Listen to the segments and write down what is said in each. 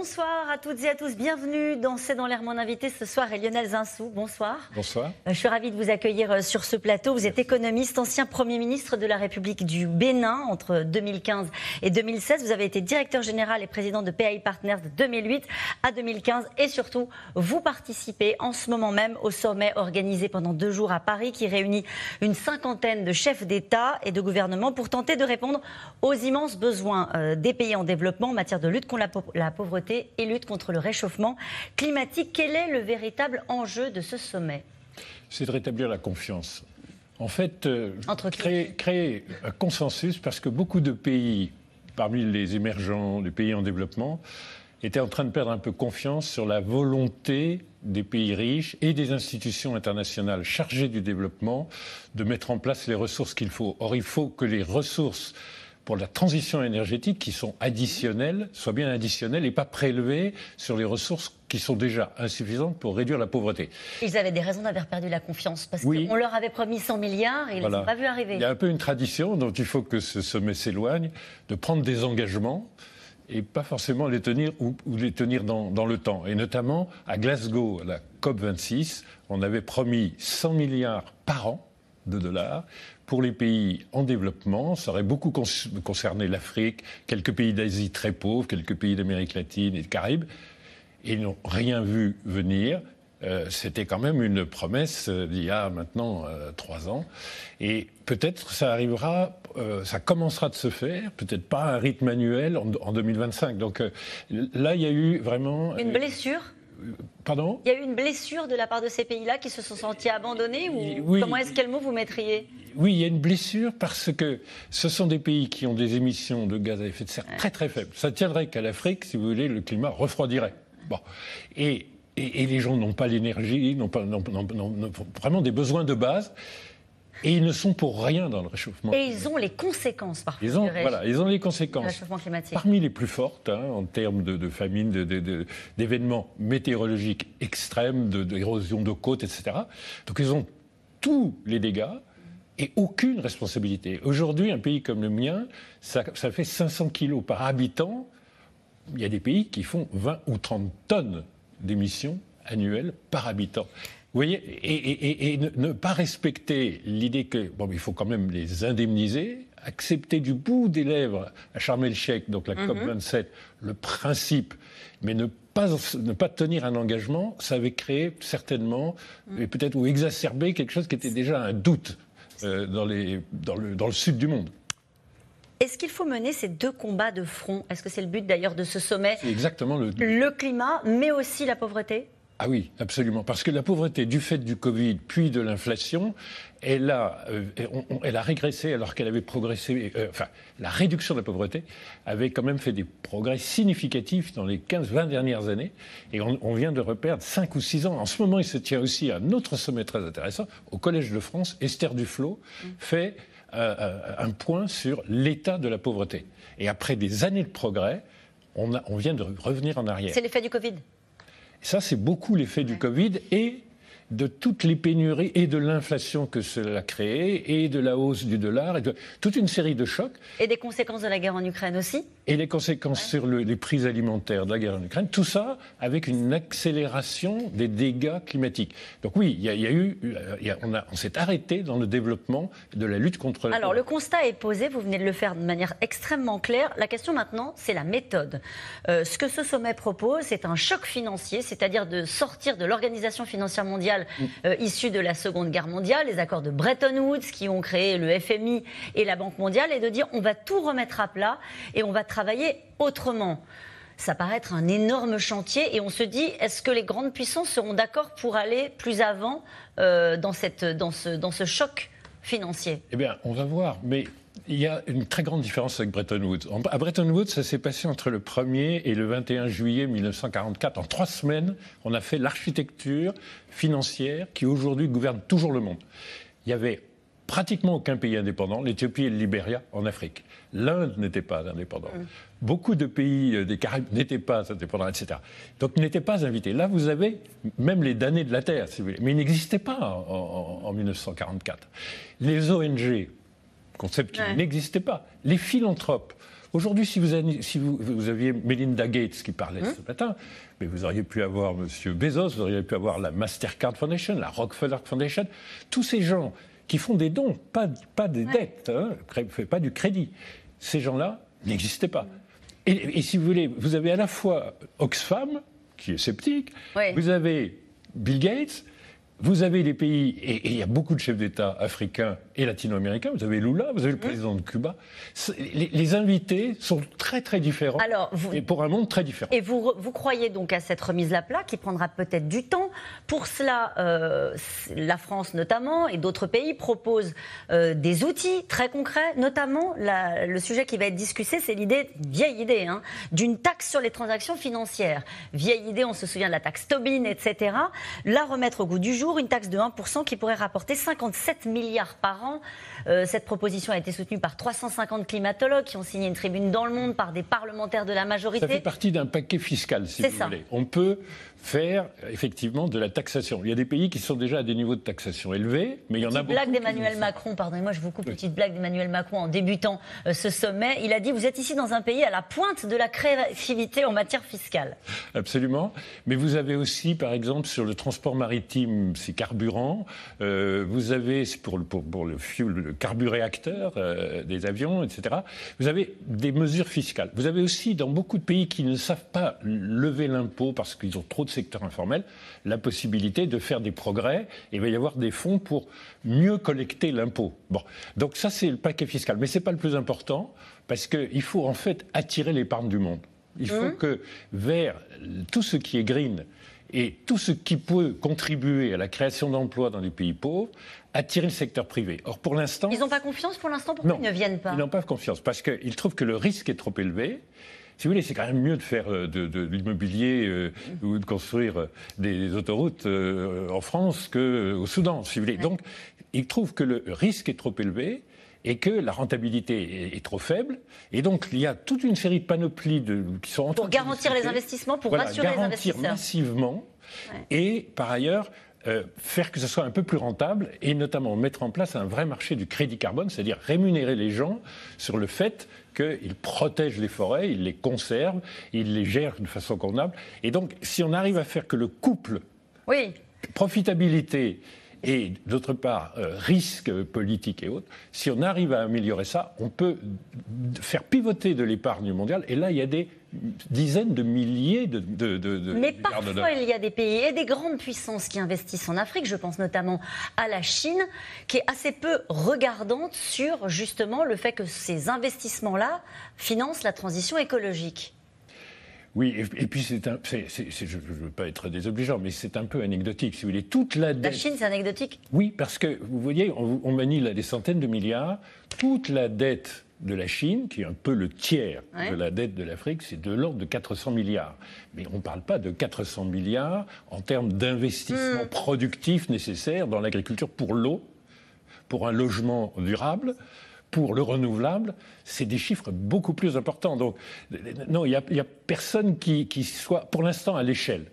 Bonsoir à toutes et à tous, bienvenue dans C'est dans l'air mon invité ce soir est Lionel Zinsou. Bonsoir. Bonsoir. Euh, je suis ravie de vous accueillir euh, sur ce plateau. Vous êtes économiste, ancien Premier ministre de la République du Bénin entre 2015 et 2016. Vous avez été directeur général et président de PAI Partners de 2008 à 2015 et surtout vous participez en ce moment même au sommet organisé pendant deux jours à Paris qui réunit une cinquantaine de chefs d'État et de gouvernement pour tenter de répondre aux immenses besoins euh, des pays en développement en matière de lutte contre la pauvreté et lutte contre le réchauffement climatique. Quel est le véritable enjeu de ce sommet? C'est de rétablir la confiance. En fait, euh, créer, créer un consensus parce que beaucoup de pays, parmi les émergents, les pays en développement, étaient en train de perdre un peu confiance sur la volonté des pays riches et des institutions internationales chargées du développement de mettre en place les ressources qu'il faut. Or, il faut que les ressources pour la transition énergétique qui sont additionnelles, soient bien additionnelles et pas prélevées sur les ressources qui sont déjà insuffisantes pour réduire la pauvreté. Ils avaient des raisons d'avoir perdu la confiance parce qu'on leur avait promis 100 milliards et ils ne les ont pas vu arriver. Il y a un peu une tradition dont il faut que ce sommet s'éloigne, de prendre des engagements et pas forcément les tenir ou, les tenir dans, dans, le temps. Et notamment à Glasgow, à la COP26, on avait promis 100 milliards par an de dollars pour les pays en développement. Ça aurait beaucoup concerné l'Afrique, quelques pays d'Asie très pauvres, quelques pays d'Amérique latine et des Caraïbes. Et ils n'ont rien vu venir. Euh, c'était quand même une promesse euh, d'il y a maintenant euh, trois ans. Et peut-être ça arrivera, ça commencera de se faire, peut-être pas à un rythme annuel en, en 2025. Donc là, il y a eu vraiment... Une blessure? Pardon? Il y a eu une blessure de la part de ces pays-là qui se sont sentis abandonnés ou comment est-ce quel mot vous mettriez? Oui, il y a une blessure parce que ce sont des pays qui ont des émissions de gaz à effet de serre très très faibles. Ça tiendrait qu'à l'Afrique, si vous voulez, le climat refroidirait. Bon. Et, et, les gens n'ont pas l'énergie, n'ont pas vraiment des besoins de base. Et ils ne sont pour rien dans le réchauffement. Et ils ont les conséquences parfois. Ils ont, voilà, ils ont les conséquences. réchauffement climatique. Parmi les plus fortes hein, en termes de, de famine, d'événements météorologiques extrêmes, d'érosion de, côtes, etc. Donc ils ont tous les dégâts et aucune responsabilité. Aujourd'hui, un pays comme le mien, ça, ça fait 500 kilos par habitant. Il y a des pays qui font 20 ou 30 tonnes d'émissions annuelles par habitant. Vous voyez, et, ne, pas respecter l'idée que, bon, il faut quand même les indemniser, accepter du bout des lèvres à le chèque, donc la COP27, mhm. le principe, mais ne pas, ne pas tenir un engagement, ça avait créé certainement, et peut-être ou exacerbé quelque chose qui était déjà un doute dans, les, dans, le, dans le sud du monde. Est-ce qu'il faut mener ces deux combats de front? Est-ce que c'est le but d'ailleurs de ce sommet? C'est exactement le... Le climat, mais aussi la pauvreté? Ah oui, absolument. Parce que la pauvreté, du fait du Covid, puis de l'inflation, elle a, euh, elle a régressé alors qu'elle avait progressé. Euh, enfin, la réduction de la pauvreté avait quand même fait des progrès significatifs dans les 15-20 dernières années. Et on, vient de reperdre 5 ou 6 ans. En ce moment, il se tient aussi un autre sommet très intéressant. Au Collège de France, Esther Duflo mm. fait euh, un point sur l'état de la pauvreté. Et après des années de progrès, on, a, on vient de revenir en arrière. C'est l'effet du Covid ça, c'est beaucoup l'effet du Covid et de toutes les pénuries et de l'inflation que cela a créé et de la hausse du dollar et de toute une série de chocs. Et des conséquences de la guerre en Ukraine aussi Et les conséquences sur les prix alimentaires de la guerre en Ukraine. Tout ça avec une accélération des dégâts climatiques. Donc oui, il y, a eu, on, on s'est arrêté dans le développement de la lutte contre. La Alors le constat est posé, vous venez de le faire de manière extrêmement claire. La question maintenant, c'est la méthode. Euh, ce que ce sommet propose, c'est un choc financier, c'est-à-dire de sortir de l'organisation financière mondiale euh, issus de la Seconde Guerre mondiale, les accords de Bretton Woods qui ont créé le FMI et la Banque mondiale, et de dire on va tout remettre à plat et on va travailler autrement ça paraît être un énorme chantier et on se dit est-ce que les grandes puissances seront d'accord pour aller plus avant euh, dans, cette, dans, ce, dans ce choc financier? Eh bien, on va voir. Mais il y a une très grande différence avec Bretton Woods. À Bretton Woods, ça s'est passé entre le 1er et le 21 juillet 1944. En trois semaines, on a fait l'architecture financière qui aujourd'hui gouverne toujours le monde. Il y avait pratiquement aucun pays indépendant, l'Éthiopie et le Libéria en Afrique. L'Inde n'était pas indépendant. beaucoup de pays euh, des Caraïbes n'étaient pas indépendants, etc. Donc n'étaient pas invités. Là, vous avez même les damnés de la Terre, si vous voulez. Mais ils n'existaient pas en, 1944. Les ONG, concept qui n'existait pas. Les philanthropes. Aujourd'hui, si, vous, si vous, aviez Melinda Gates qui parlait hein ce matin, mais vous auriez pu avoir M. Bezos, vous auriez pu avoir la Mastercard Foundation, la Rockefeller Foundation, tous ces gens qui font des dons, pas, pas des dettes, hein, pas du crédit. Ces gens-là n'existaient pas. Et, si vous voulez, vous avez à la fois Oxfam, qui est sceptique, vous avez Bill Gates, vous avez des pays, et, il y a beaucoup de chefs d'État africains et latino-américains, vous avez Lula, vous avez le mmh. président de Cuba. Les, invités sont très très différents, Alors, et pour un monde très différent. Et vous, vous croyez donc à cette remise à plat qui prendra peut-être du temps. Pour cela, euh, la France notamment et d'autres pays proposent euh, des outils très concrets, notamment le sujet qui va être discuté, c'est l'idée, vieille idée, hein, d'une taxe sur les transactions financières. Vieille idée, on se souvient de la taxe Tobin, etc. La remettre au goût du jour une taxe de 1% qui pourrait rapporter 57 milliards par an. Euh, cette proposition a été soutenue par 350 climatologues qui ont signé une tribune dans le monde, par des parlementaires de la majorité. Ça fait partie d'un paquet fiscal, si vous voulez. On peut faire effectivement de la taxation. Il y a des pays qui sont déjà à des niveaux de taxation élevés, mais il y en a beaucoup. blague d'Emmanuel Macron, pardonnez-moi, je vous coupe, petite blague d'Emmanuel Macron en débutant euh, ce sommet. Il a dit Vous êtes ici dans un pays à la pointe de la créativité en matière fiscale. Absolument. Mais vous avez aussi, par exemple, sur le transport maritime, c'est carburant. Euh, vous avez, pour le, pour, le fuel, le carburéacteur euh, des avions, etc. Vous avez des mesures fiscales. Vous avez aussi, dans beaucoup de pays qui ne savent pas lever l'impôt parce qu'ils ont trop de secteur informel, la possibilité de faire des progrès et il va y avoir des fonds pour mieux collecter l'impôt. Bon, donc ça c'est le paquet fiscal, mais c'est pas le plus important parce qu'il faut en fait attirer l'épargne du monde. Il faut mmh. que vers tout ce qui est green et tout ce qui peut contribuer à la création d'emplois dans les pays pauvres, attirer le secteur privé. Or, pour l'instant... Ils n'ont pas confiance pour l'instant Pourquoi ils ne viennent pas. Ils n'ont pas confiance parce qu'ils trouvent que le risque est trop élevé. Si vous voulez, c'est quand même mieux de faire euh, de, l'immobilier euh, ou de construire euh, des, autoroutes en France qu'au Soudan, si vous voulez. Donc, ils trouvent que le risque est trop élevé et que la rentabilité est, trop faible. Et donc, il y a toute une série de panoplies de, qui sont en Pour garantir les investissements, pour rassurer les investisseurs. massivement. Et par ailleurs, faire que ce soit un peu plus rentable et notamment mettre en place un vrai marché du crédit carbone, c'est-à-dire rémunérer les gens sur le fait qu'ils protègent les forêts, ils les conservent, ils les gèrent de façon convenable. Et donc, si on arrive à faire que le couple oui. profitabilité et d'autre part euh, risque politique et autres, si on arrive à améliorer ça, on peut faire pivoter de l'épargne mondiale. Et là, il y a des dizaines de milliers de, de, de, Mais parfois, il y a des pays et des grandes puissances qui investissent en Afrique. Je pense notamment à la Chine, qui est assez peu regardante sur justement le fait que ces investissements-là financent la transition écologique. Oui, et, puis c'est un, je ne veux pas être désobligeant, mais c'est un peu anecdotique. Si vous voulez, toute la dette. La Chine, c'est anecdotique? Oui, parce que vous voyez, on, manie là des centaines de milliards. Toute la dette de la Chine, qui est un peu le tiers de la dette de l'Afrique, c'est de l'ordre de 400 milliards. Mais on ne parle pas de 400 milliards en termes d'investissement hmm. productif nécessaire dans l'agriculture pour l'eau, pour un logement durable, pour le renouvelable, c'est des chiffres beaucoup plus importants. Donc, non, il n'y a, personne qui soit, pour l'instant, à l'échelle.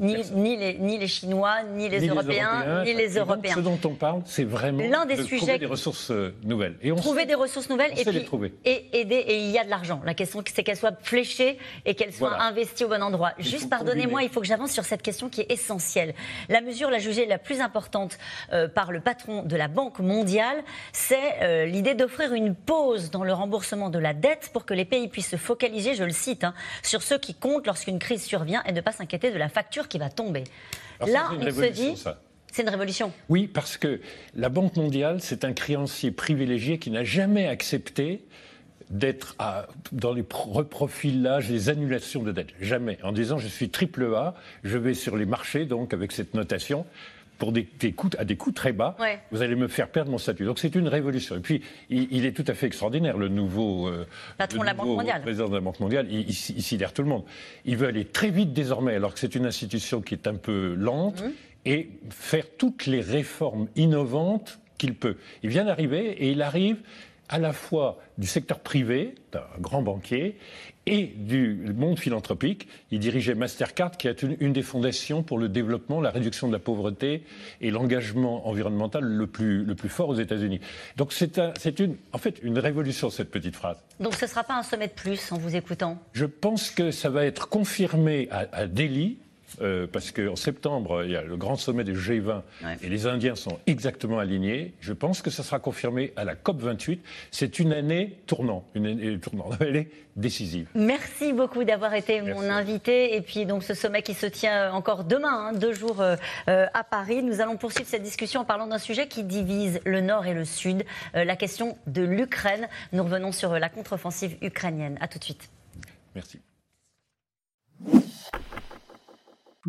Ni, les, ni, les, Chinois, ni les, Européens, ni les Européens. ce dont on parle, c'est vraiment l'un des de sujets trouver des ressources euh, nouvelles. Et on trouver des ressources nouvelles et, puis, et aider. Et il y a de l'argent. La question, c'est qu'elles soient fléchées et qu'elles soient investies au bon endroit. Juste, pardonnez-moi, il faut que j'avance sur cette question qui est essentielle. La mesure, la jugée la plus importante euh, par le patron de la Banque mondiale, c'est euh, l'idée d'offrir une pause dans le remboursement de la dette pour que les pays puissent se focaliser, je le cite, hein, sur ceux qui comptent lorsqu'une crise survient et ne pas s'inquiéter de la facture qui va tomber. Là, on se dit. C'est une révolution. Oui, parce que la Banque mondiale, c'est un créancier privilégié qui n'a jamais accepté d'être dans les reprofilages, les annulations de dettes. Jamais. En disant je suis triple A, je vais sur les marchés, donc avec cette notation, pour des, coûts, à des coûts très bas, vous allez me faire perdre mon statut. Donc c'est une révolution. Et puis, il, est tout à fait extraordinaire, le nouveau, euh, Patron de la Banque mondiale. président de la Banque mondiale. Il, il, sidère tout le monde. Il veut aller très vite désormais, alors que c'est une institution qui est un peu lente, mmh. et faire toutes les réformes innovantes qu'il peut. Il vient d'arriver et il arrive à la fois du secteur privé, d'un grand banquier, et du monde philanthropique. Il dirigeait Mastercard, qui est une, des fondations pour le développement, la réduction de la pauvreté et l'engagement environnemental le plus, le plus fort aux États-Unis. Donc c'est une, en fait une révolution, cette petite phrase. Donc ce ne sera pas un sommet de plus en vous écoutant? Je pense que ça va être confirmé à, à Delhi euh, parce qu'en septembre, il y a le grand sommet des G20 et les Indiens sont exactement alignés. Je pense que ça sera confirmé à la COP 28. C'est une année tournant, une année tournante, elle est décisive. Merci beaucoup d'avoir été mon invité. Et puis donc ce sommet qui se tient encore demain, hein, deux jours euh, euh, à Paris. Nous allons poursuivre cette discussion en parlant d'un sujet qui divise le Nord et le Sud, la question de l'Ukraine. Nous revenons sur la contre-offensive ukrainienne. À tout de suite. Merci.